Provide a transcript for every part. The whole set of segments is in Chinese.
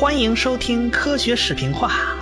欢迎收听科学视频化。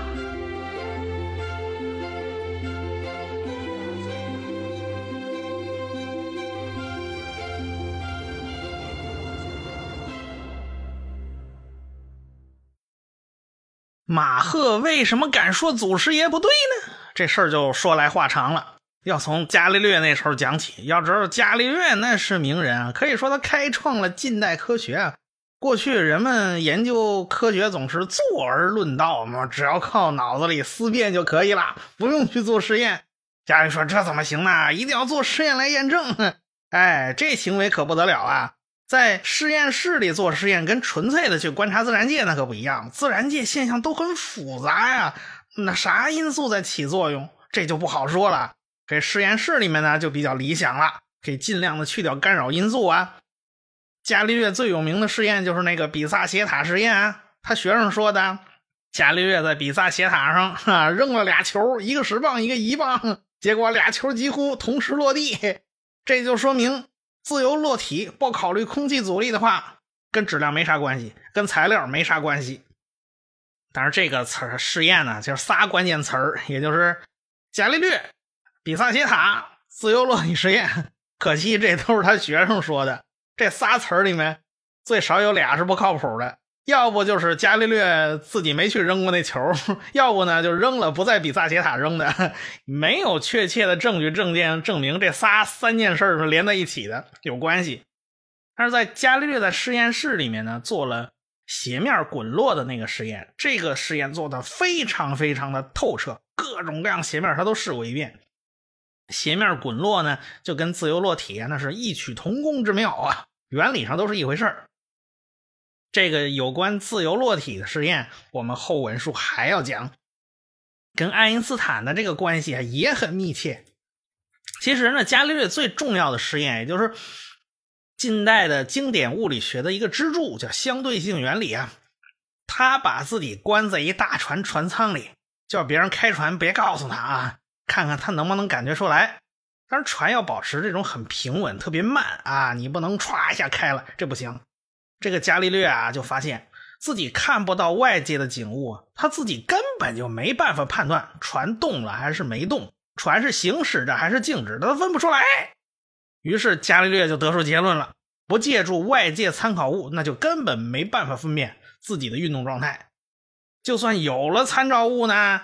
马赫为什么敢说祖师爷不对呢？这事儿就说来话长了，要从伽利略那时候讲起。要知道，伽利略那是名人啊，可以说他开创了近代科学啊。过去人们研究科学总是坐而论道嘛，只要靠脑子里思辨就可以了，不用去做实验。伽利略说：“这怎么行呢？一定要做实验来验证。”哎，这行为可不得了啊！在实验室里做实验，跟纯粹的去观察自然界那可不一样。自然界现象都很复杂呀，那啥因素在起作用，这就不好说了。这实验室里面呢，就比较理想了，可以尽量的去掉干扰因素啊。伽利略最有名的实验就是那个比萨斜塔实验，他学生说的。伽利略在比萨斜塔上啊扔了俩球，一个十磅，一个一磅，结果俩球几乎同时落地，这就说明。自由落体不考虑空气阻力的话，跟质量没啥关系，跟材料没啥关系。但是这个词儿试验呢，就是仨关键词儿，也就是伽利略、比萨斜塔、自由落体实验。可惜这都是他学生说的，这仨词儿里面最少有俩是不靠谱的。要不就是伽利略自己没去扔过那球，要不呢就扔了不在比萨斜塔扔的，没有确切的证据证件证明这仨三件事是连在一起的有关系。但是在伽利略在实验室里面呢做了斜面滚落的那个实验，这个实验做的非常非常的透彻，各种各样斜面他都试过一遍。斜面滚落呢就跟自由落体那是异曲同工之妙啊，原理上都是一回事儿。这个有关自由落体的实验，我们后文书还要讲，跟爱因斯坦的这个关系啊也很密切。其实呢，伽利略最重要的实验，也就是近代的经典物理学的一个支柱，叫相对性原理啊。他把自己关在一大船船舱里，叫别人开船别告诉他啊，看看他能不能感觉出来。但是船要保持这种很平稳、特别慢啊，你不能歘一下开了，这不行。这个伽利略啊，就发现自己看不到外界的景物，他自己根本就没办法判断船动了还是没动，船是行驶着还是静止的，他分不出来。于是伽利略就得出结论了：不借助外界参考物，那就根本没办法分辨自己的运动状态。就算有了参照物呢，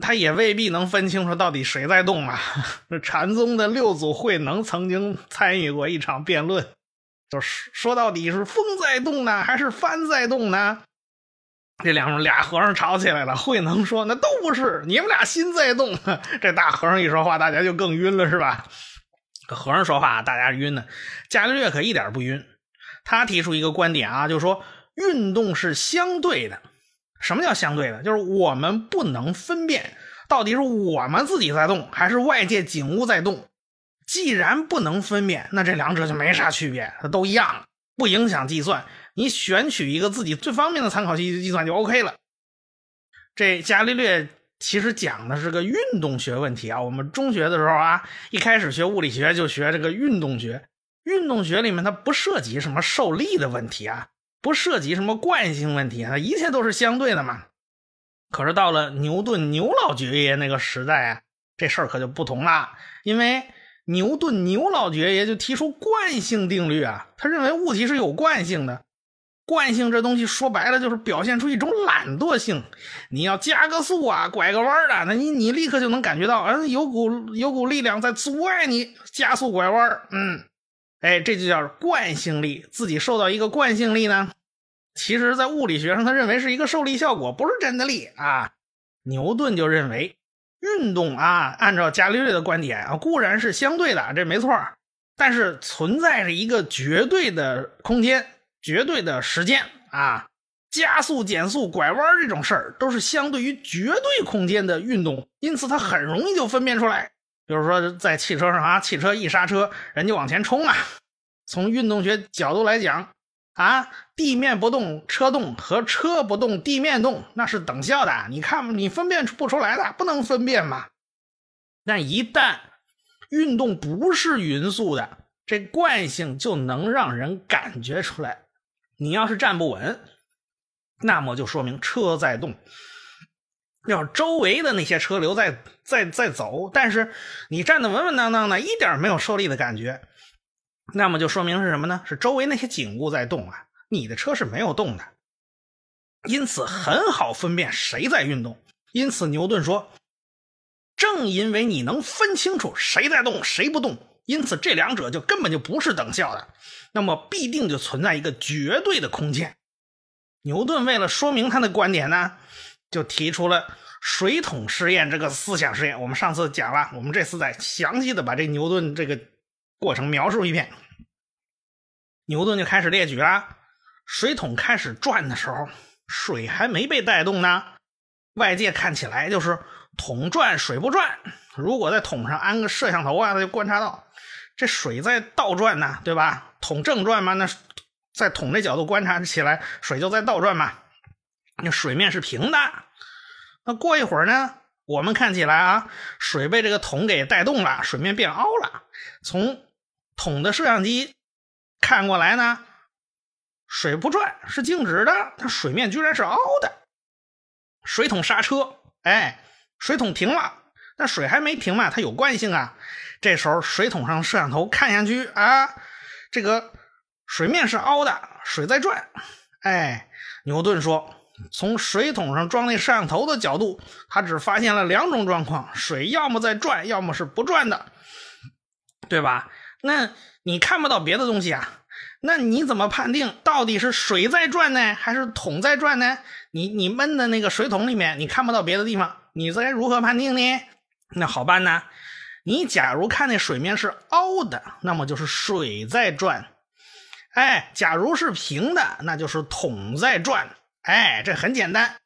他也未必能分清楚到底谁在动啊。禅宗的六祖慧能曾经参与过一场辩论。就是说到底是风在动呢，还是帆在动呢？这两俩和尚吵起来了。慧能说：“那都不是，你们俩心在动。” 这大和尚一说话，大家就更晕了，是吧？和尚说话，大家晕呢。伽利略可一点不晕。他提出一个观点啊，就说运动是相对的。什么叫相对的？就是我们不能分辨到底是我们自己在动，还是外界景物在动。既然不能分辨，那这两者就没啥区别，它都一样，不影响计算。你选取一个自己最方便的参考系计算就 OK 了。这伽利略其实讲的是个运动学问题啊。我们中学的时候啊，一开始学物理学就学这个运动学。运动学里面它不涉及什么受力的问题啊，不涉及什么惯性问题啊，一切都是相对的嘛。可是到了牛顿牛老爵爷那个时代啊，这事儿可就不同了，因为。牛顿牛老爵爷就提出惯性定律啊，他认为物体是有惯性的。惯性这东西说白了就是表现出一种懒惰性。你要加个速啊，拐个弯的，那你你立刻就能感觉到，嗯，有股有股力量在阻碍你加速拐弯。嗯，哎，这就叫惯性力。自己受到一个惯性力呢，其实在物理学上他认为是一个受力效果，不是真的力啊。牛顿就认为。运动啊，按照伽利略的观点啊，固然是相对的，这没错但是存在着一个绝对的空间、绝对的时间啊。加速、减速、拐弯这种事儿，都是相对于绝对空间的运动，因此它很容易就分辨出来。比如说在汽车上啊，汽车一刹车，人就往前冲啊。从运动学角度来讲。啊，地面不动，车动和车不动，地面动，那是等效的。你看，你分辨出不出来的，不能分辨嘛。但一旦运动不是匀速的，这惯性就能让人感觉出来。你要是站不稳，那么就说明车在动。要周围的那些车流在在在走，但是你站得稳稳当当的，一点没有受力的感觉，那么就说明是什么呢？是周围那些景物在动啊，你的车是没有动的，因此很好分辨谁在运动。因此牛顿说，正因为你能分清楚谁在动谁不动，因此这两者就根本就不是等效的，那么必定就存在一个绝对的空间。牛顿为了说明他的观点呢？就提出了水桶实验这个思想实验。我们上次讲了，我们这次再详细的把这牛顿这个过程描述一遍。牛顿就开始列举了：水桶开始转的时候，水还没被带动呢。外界看起来就是桶转水不转。如果在桶上安个摄像头啊，他就观察到这水在倒转呢，对吧？桶正转嘛，那在桶这角度观察起来，水就在倒转嘛。那水面是平的，那过一会儿呢？我们看起来啊，水被这个桶给带动了，水面变凹了。从桶的摄像机看过来呢，水不转，是静止的，它水面居然是凹的。水桶刹车，哎，水桶停了，但水还没停嘛，它有惯性啊。这时候水桶上摄像头看下去啊，这个水面是凹的，水在转。哎，牛顿说。从水桶上装那摄像头的角度，他只发现了两种状况：水要么在转，要么是不转的，对吧？那你看不到别的东西啊？那你怎么判定到底是水在转呢，还是桶在转呢？你你闷的那个水桶里面，你看不到别的地方，你该如何判定呢？那好办呢，你假如看那水面是凹的，那么就是水在转；哎，假如是平的，那就是桶在转。哎，这很简单，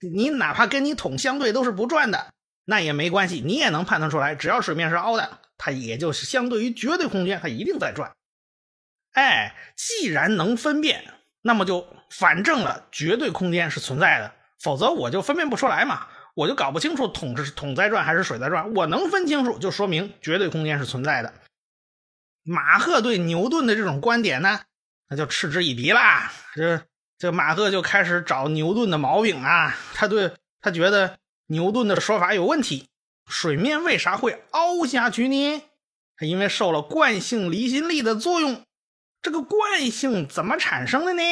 你哪怕跟你桶相对都是不转的，那也没关系，你也能判断出来。只要水面是凹的，它也就是相对于绝对空间，它一定在转。哎，既然能分辨，那么就反证了绝对空间是存在的，否则我就分辨不出来嘛，我就搞不清楚桶是桶在转还是水在转。我能分清楚，就说明绝对空间是存在的。马赫对牛顿的这种观点呢，那就嗤之以鼻啦，这。这马赫就开始找牛顿的毛病啊！他对他觉得牛顿的说法有问题。水面为啥会凹下去呢？他因为受了惯性离心力的作用。这个惯性怎么产生的呢？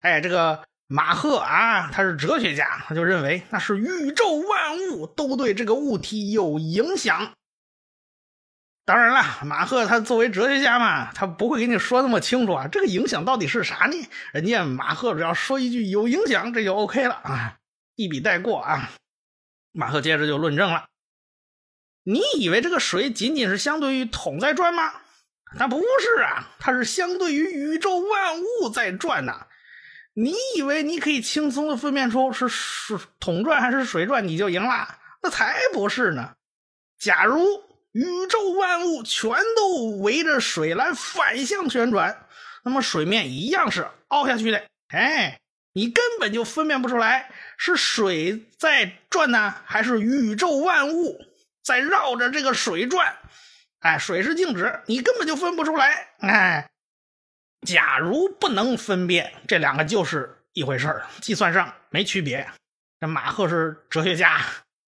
哎，这个马赫啊，他是哲学家，他就认为那是宇宙万物都对这个物体有影响。当然了，马赫他作为哲学家嘛，他不会给你说那么清楚啊。这个影响到底是啥呢？人家马赫只要说一句有影响，这就 OK 了啊，一笔带过啊。马赫接着就论证了：你以为这个水仅仅是相对于桶在转吗？那不是啊，它是相对于宇宙万物在转呐。你以为你可以轻松的分辨出是是桶转还是水转，你就赢了？那才不是呢。假如宇宙万物全都围着水来反向旋转，那么水面一样是凹下去的。哎，你根本就分辨不出来是水在转呢，还是宇宙万物在绕着这个水转。哎，水是静止，你根本就分不出来。哎，假如不能分辨这两个，就是一回事计算上没区别。这马赫是哲学家，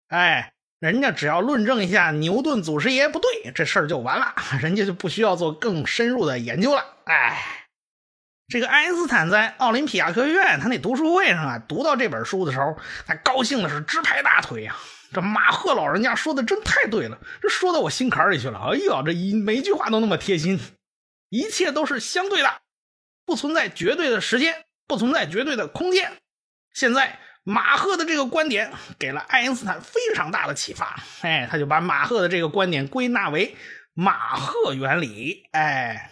哎。人家只要论证一下牛顿祖师爷不对，这事儿就完了，人家就不需要做更深入的研究了。哎，这个爱因斯坦在奥林匹亚科学院他那读书会上啊，读到这本书的时候，他高兴的是直拍大腿呀。这马赫老人家说的真太对了，这说到我心坎里去了。哎呦，这一每一句话都那么贴心，一切都是相对的，不存在绝对的时间，不存在绝对的空间。现在。马赫的这个观点给了爱因斯坦非常大的启发，哎，他就把马赫的这个观点归纳为马赫原理，哎。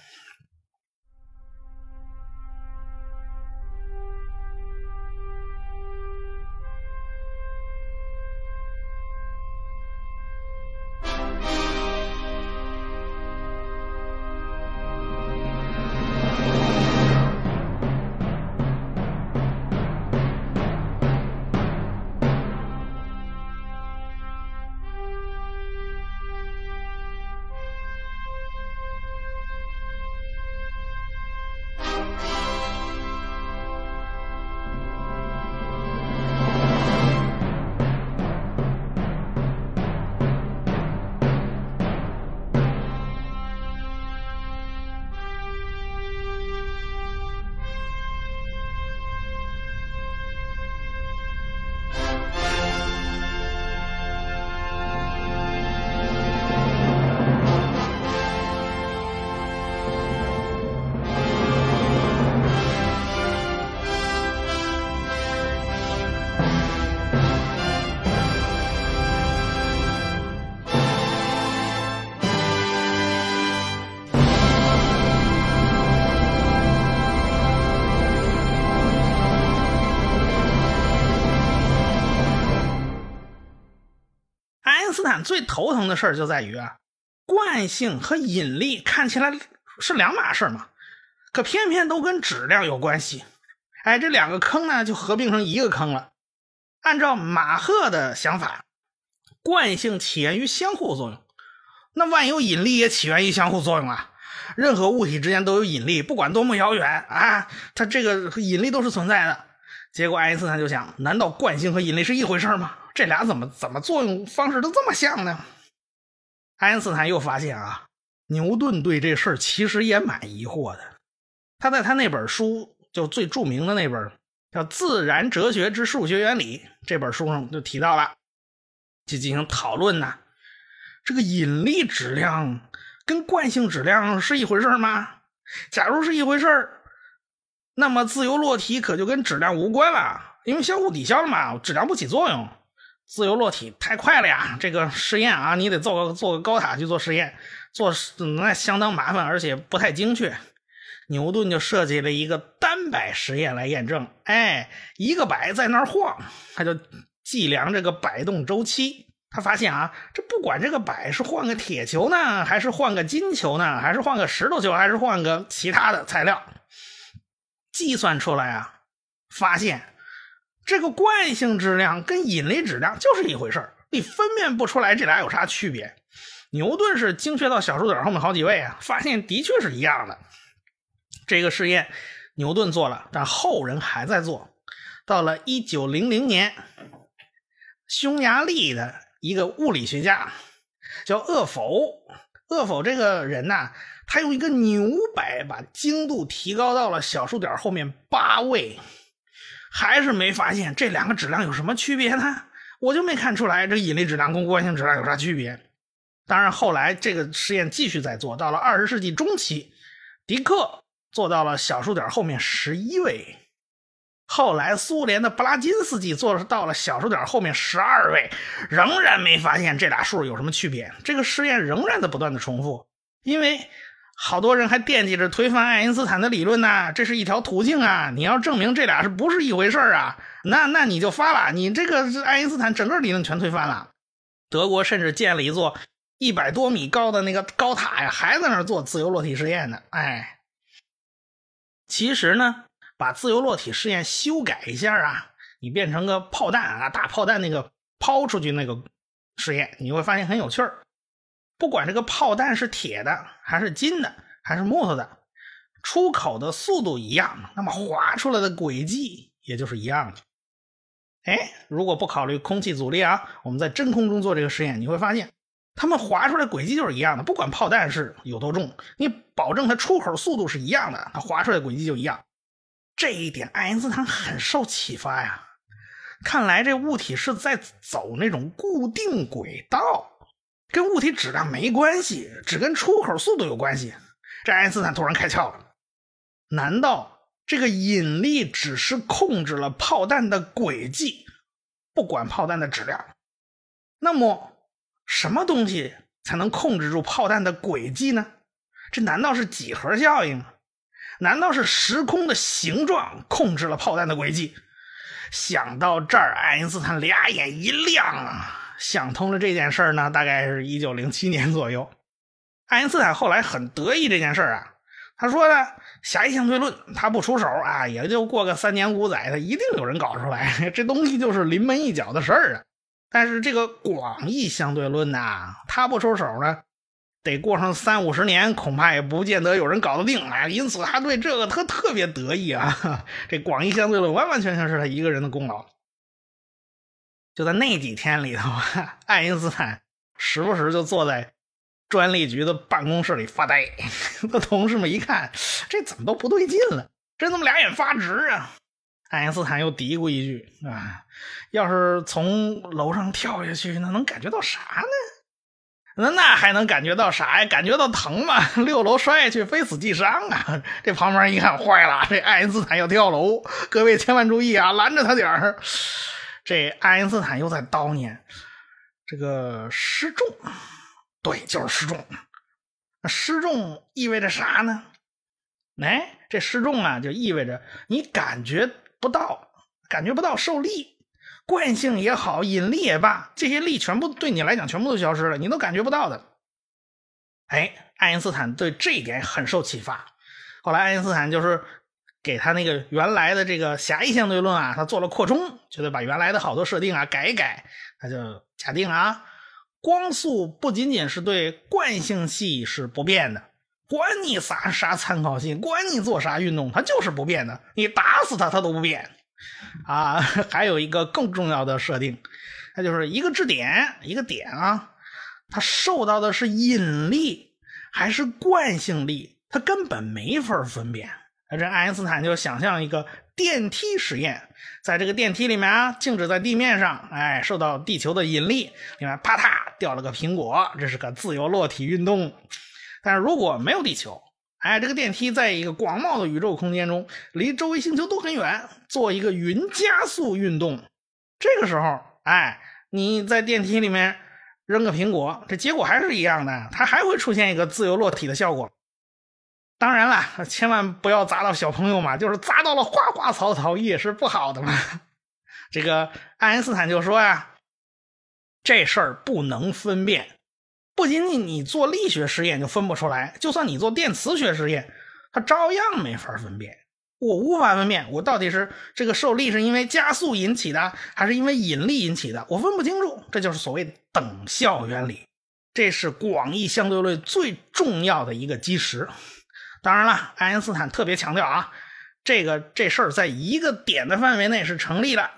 最头疼的事儿就在于啊，惯性和引力看起来是两码事嘛，可偏偏都跟质量有关系。哎，这两个坑呢就合并成一个坑了。按照马赫的想法，惯性起源于相互作用，那万有引力也起源于相互作用啊。任何物体之间都有引力，不管多么遥远啊，它这个引力都是存在的。结果爱因斯坦就想：难道惯性和引力是一回事吗？这俩怎么怎么作用方式都这么像呢？爱因斯坦又发现啊，牛顿对这事儿其实也蛮疑惑的。他在他那本书，就最著名的那本叫《自然哲学之数学原理》这本书上就提到了，就进行讨论呢。这个引力质量。跟惯性质量是一回事吗？假如是一回事那么自由落体可就跟质量无关了，因为相互抵消了嘛，质量不起作用。自由落体太快了呀，这个实验啊，你得做个做个高塔去做实验，做那相当麻烦，而且不太精确。牛顿就设计了一个单摆实验来验证，哎，一个摆在那儿晃，他就计量这个摆动周期。他发现啊，这不管这个摆是换个铁球呢，还是换个金球呢，还是换个石头球，还是换个其他的材料，计算出来啊，发现这个惯性质量跟引力质量就是一回事你分辨不出来这俩有啥区别。牛顿是精确到小数点后面好几位啊，发现的确是一样的。这个实验牛顿做了，但后人还在做。到了一九零零年，匈牙利的。一个物理学家叫厄否，厄否这个人呐，他用一个牛摆把精度提高到了小数点后面八位，还是没发现这两个质量有什么区别呢？我就没看出来这引力质量跟惯性质量有啥区别。当然后来这个实验继续在做，到了二十世纪中期，迪克做到了小数点后面十一位。后来，苏联的布拉金斯基做到了小数点后面十二位，仍然没发现这俩数有什么区别。这个实验仍然在不断的重复，因为好多人还惦记着推翻爱因斯坦的理论呢。这是一条途径啊！你要证明这俩是不是一回事啊？那那你就发了，你这个爱因斯坦整个理论全推翻了。德国甚至建了一座一百多米高的那个高塔呀，还在那做自由落体实验呢。哎，其实呢。把自由落体试验修改一下啊，你变成个炮弹啊，大炮弹那个抛出去那个实验，你会发现很有趣儿。不管这个炮弹是铁的，还是金的，还是木头的，出口的速度一样，那么划出来的轨迹也就是一样的。哎，如果不考虑空气阻力啊，我们在真空中做这个实验，你会发现它们划出来轨迹就是一样的。不管炮弹是有多重，你保证它出口速度是一样的，它划出来轨迹就一样。这一点，爱因斯坦很受启发呀。看来这物体是在走那种固定轨道，跟物体质量没关系，只跟出口速度有关系。这爱因斯坦突然开窍了：难道这个引力只是控制了炮弹的轨迹，不管炮弹的质量？那么，什么东西才能控制住炮弹的轨迹呢？这难道是几何效应？难道是时空的形状控制了炮弹的轨迹？想到这儿，爱因斯坦俩眼一亮啊，想通了这件事呢。大概是一九零七年左右，爱因斯坦后来很得意这件事啊。他说呢，狭义相对论他不出手啊，也就过个三年五载，他一定有人搞出来。这东西就是临门一脚的事儿啊。但是这个广义相对论呐，他不出手呢。得过上三五十年，恐怕也不见得有人搞得定啊！因此，他对这个他特别得意啊。这广义相对论完完全全是他一个人的功劳。就在那几天里头，爱因斯坦时不时就坐在专利局的办公室里发呆。他同事们一看，这怎么都不对劲了？这怎么两眼发直啊？爱因斯坦又嘀咕一句：“啊，要是从楼上跳下去，那能感觉到啥呢？”那那还能感觉到啥呀？感觉到疼吗？六楼摔下去，非死即伤啊！这旁边一看，坏了，这爱因斯坦要跳楼，各位千万注意啊，拦着他点儿。这爱因斯坦又在叨念这个失重，对，就是失重。失重意味着啥呢？哎，这失重啊，就意味着你感觉不到，感觉不到受力。惯性也好，引力也罢，这些力全部对你来讲全部都消失了，你都感觉不到的。哎，爱因斯坦对这一点很受启发。后来爱因斯坦就是给他那个原来的这个狭义相对论啊，他做了扩充，就得把原来的好多设定啊改一改。他就假定啊，光速不仅仅是对惯性系是不变的。管你啥啥参考系，管你做啥运动，它就是不变的。你打死它，它都不变。啊，还有一个更重要的设定，那就是一个质点，一个点啊，它受到的是引力还是惯性力，它根本没法分辨。这爱因斯坦就想象一个电梯实验，在这个电梯里面啊，静止在地面上，哎，受到地球的引力，里面啪嗒掉了个苹果，这是个自由落体运动。但是如果没有地球，哎，这个电梯在一个广袤的宇宙空间中，离周围星球都很远，做一个匀加速运动。这个时候，哎，你在电梯里面扔个苹果，这结果还是一样的，它还会出现一个自由落体的效果。当然了，千万不要砸到小朋友嘛，就是砸到了花花草草也是不好的嘛。这个爱因斯坦就说呀，这事儿不能分辨。不仅仅你做力学实验就分不出来，就算你做电磁学实验，它照样没法分辨。我无法分辨，我到底是这个受力是因为加速引起的，还是因为引力引起的？我分不清楚。这就是所谓等效原理，这是广义相对论最重要的一个基石。当然了，爱因斯坦特别强调啊，这个这事儿在一个点的范围内是成立的，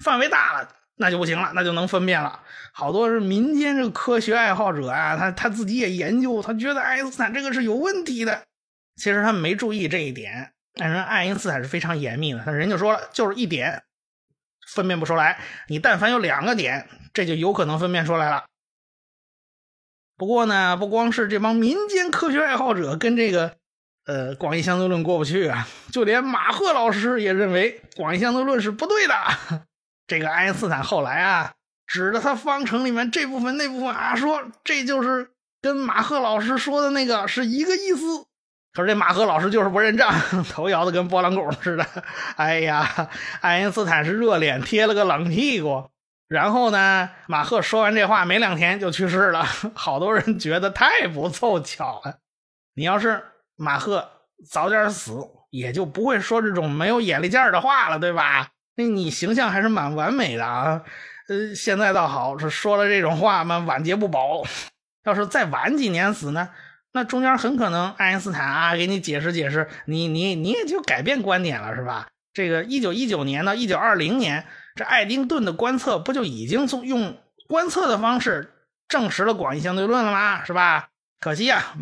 范围大了。那就不行了，那就能分辨了。好多是民间这个科学爱好者啊，他他自己也研究，他觉得爱因斯坦这个是有问题的。其实他没注意这一点。但是爱因斯坦是非常严密的，他人就说了，就是一点分辨不出来。你但凡有两个点，这就有可能分辨出来了。不过呢，不光是这帮民间科学爱好者跟这个呃广义相对论过不去啊，就连马赫老师也认为广义相对论是不对的。这个爱因斯坦后来啊，指着他方程里面这部分那部分啊，说这就是跟马赫老师说的那个是一个意思。可是这马赫老师就是不认账，头摇的跟拨浪鼓似的。哎呀，爱因斯坦是热脸贴了个冷屁股。然后呢，马赫说完这话没两天就去世了。好多人觉得太不凑巧了。你要是马赫早点死，也就不会说这种没有眼力见的话了，对吧？那你形象还是蛮完美的啊，呃，现在倒好，是说了这种话嘛，晚节不保。要是再晚几年死呢，那中间很可能爱因斯坦啊给你解释解释，你你你也就改变观点了，是吧？这个一九一九年到一九二零年，这爱丁顿的观测不就已经从用观测的方式证实了广义相对论了吗？是吧？可惜啊，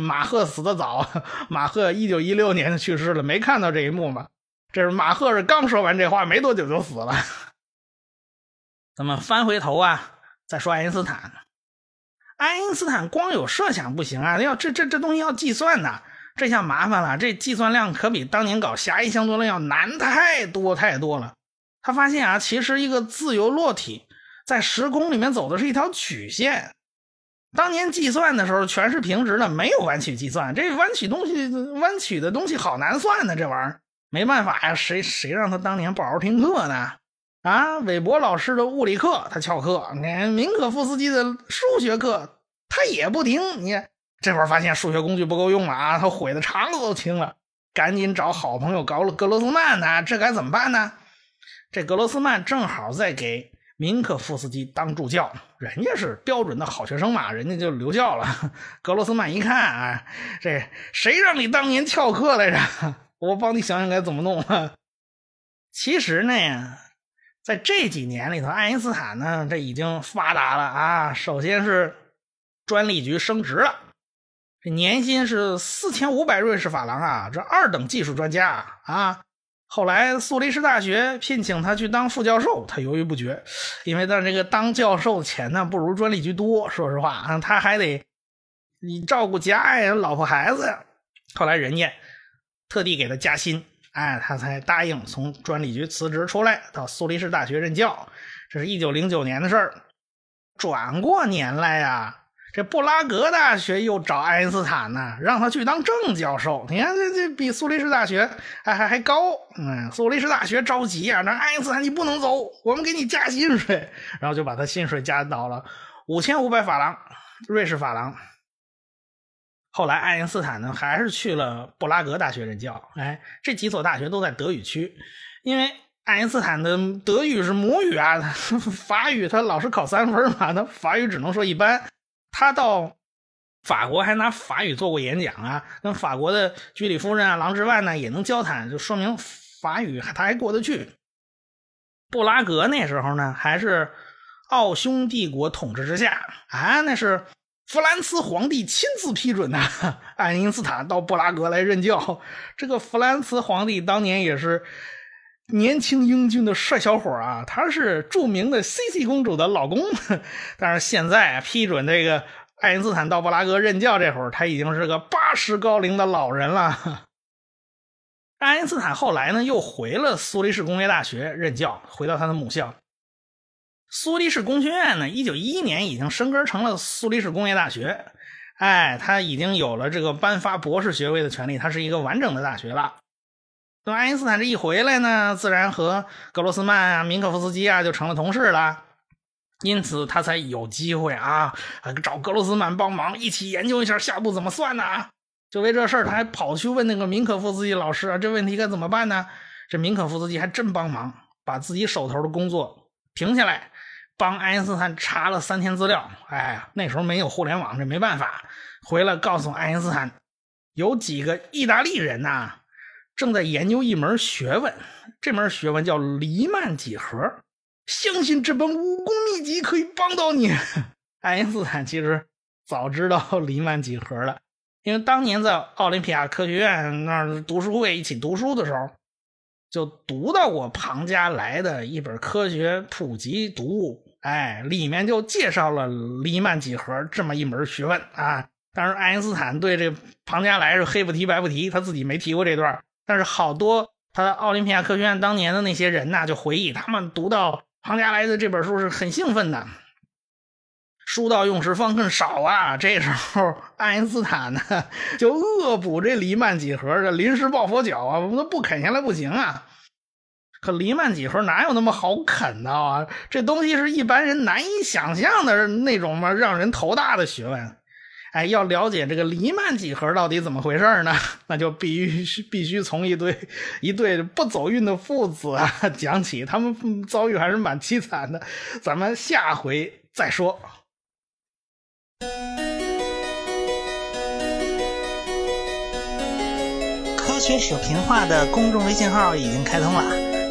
马赫死的早，马赫一九一六年就去世了，没看到这一幕嘛。这是马赫是刚说完这话没多久就死了。咱们翻回头啊，再说爱因斯坦。爱因斯坦光有设想不行啊，要这这这东西要计算呢，这下麻烦了。这计算量可比当年搞狭义相对论要难太多太多了。他发现啊，其实一个自由落体在时空里面走的是一条曲线。当年计算的时候全是平直的，没有弯曲计算。这弯曲东西，弯曲的东西好难算呢，这玩意儿。没办法呀，谁谁让他当年不好好听课呢？啊，韦伯老师的物理课他翘课，你明可夫斯基的数学课他也不听。你这会儿发现数学工具不够用了啊，他悔的肠子都青了，赶紧找好朋友搞了格罗斯曼呢。这该怎么办呢？这格罗斯曼正好在给明可夫斯基当助教，人家是标准的好学生嘛，人家就留校了。格罗斯曼一看啊，这谁让你当年翘课来着？我帮你想想该怎么弄。其实呢，在这几年里头，爱因斯坦呢，这已经发达了啊。首先是专利局升职了，这年薪是四千五百瑞士法郎啊，这二等技术专家啊。后来苏黎世大学聘请他去当副教授，他犹豫不决，因为他这个当教授的钱呢不如专利局多。说实话啊，他还得你照顾家呀，老婆孩子呀。后来人家。特地给他加薪，哎，他才答应从专利局辞职出来，到苏黎世大学任教。这是一九零九年的事儿。转过年来呀，这布拉格大学又找爱因斯坦呢，让他去当正教授。你看，这这比苏黎世大学还还还高。嗯，苏黎世大学着急啊，那爱因斯坦你不能走，我们给你加薪水，然后就把他薪水加到了五千五百法郎，瑞士法郎。后来爱因斯坦呢，还是去了布拉格大学任教。哎，这几所大学都在德语区，因为爱因斯坦的德语是母语啊，法语他老是考三分嘛，他法语只能说一般。他到法国还拿法语做过演讲啊，跟法国的居里夫人啊、郎之万呢也能交谈，就说明法语他还过得去。布拉格那时候呢，还是奥匈帝国统治之下啊，那是弗兰茨皇帝亲自批准的，爱因斯坦到布拉格来任教。这个弗兰茨皇帝当年也是年轻英俊的帅小伙啊，他是著名的 C C 公主的老公。但是现在批准这个爱因斯坦到布拉格任教这会儿，他已经是个八十高龄的老人了。爱因斯坦后来呢，又回了苏黎世工业大学任教，回到他的母校。苏黎世工学院呢，一九一一年已经升格成了苏黎世工业大学。哎，他已经有了这个颁发博士学位的权利，他是一个完整的大学了。那爱因斯坦这一回来呢，自然和格罗斯曼啊、明可夫斯基啊就成了同事了。因此，他才有机会啊，找格罗斯曼帮忙，一起研究一下下步怎么算呢？就为这事儿，他还跑去问那个明可夫斯基老师啊，这问题该怎么办呢？这明可夫斯基还真帮忙，把自己手头的工作停下来，帮爱因斯坦查了三天资料。哎，那时候没有互联网，这没办法。回来告诉爱因斯坦，有几个意大利人呐，正在研究一门学问，这门学问叫黎曼几何，相信这本武功秘籍可以帮到你。爱因斯坦其实早知道黎曼几何了。因为当年在奥林匹亚科学院那儿读书会一起读书的时候，就读到过庞加莱的一本科学普及读物，哎，里面就介绍了黎曼几何这么一门学问啊。当然，爱因斯坦对这庞加莱是黑不提白不提，他自己没提过这段。但是好多他的奥林匹亚科学院当年的那些人呐，就回忆他们读到庞加莱的这本书是很兴奋的。书到用时方恨少啊！这时候爱因斯坦呢就恶补这黎曼几何这临时抱佛脚啊，我们都不啃下来不行啊！可黎曼几何哪有那么好啃的啊？这东西是一般人难以想象的那种嘛，让人头大的学问。哎，要了解这个黎曼几何到底怎么回事呢？那就必须必须从一对一对不走运的父子啊讲起，他们遭遇还是蛮凄惨的。咱们下回再说。科学史评话的公众微信号已经开通了，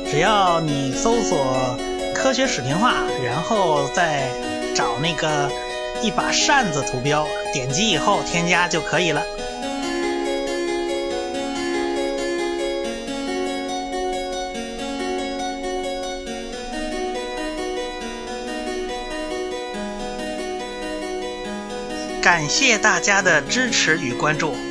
只要你搜索“科学史评话”，然后再找那个一把扇子图标，点击以后添加就可以了。感谢大家的支持与关注。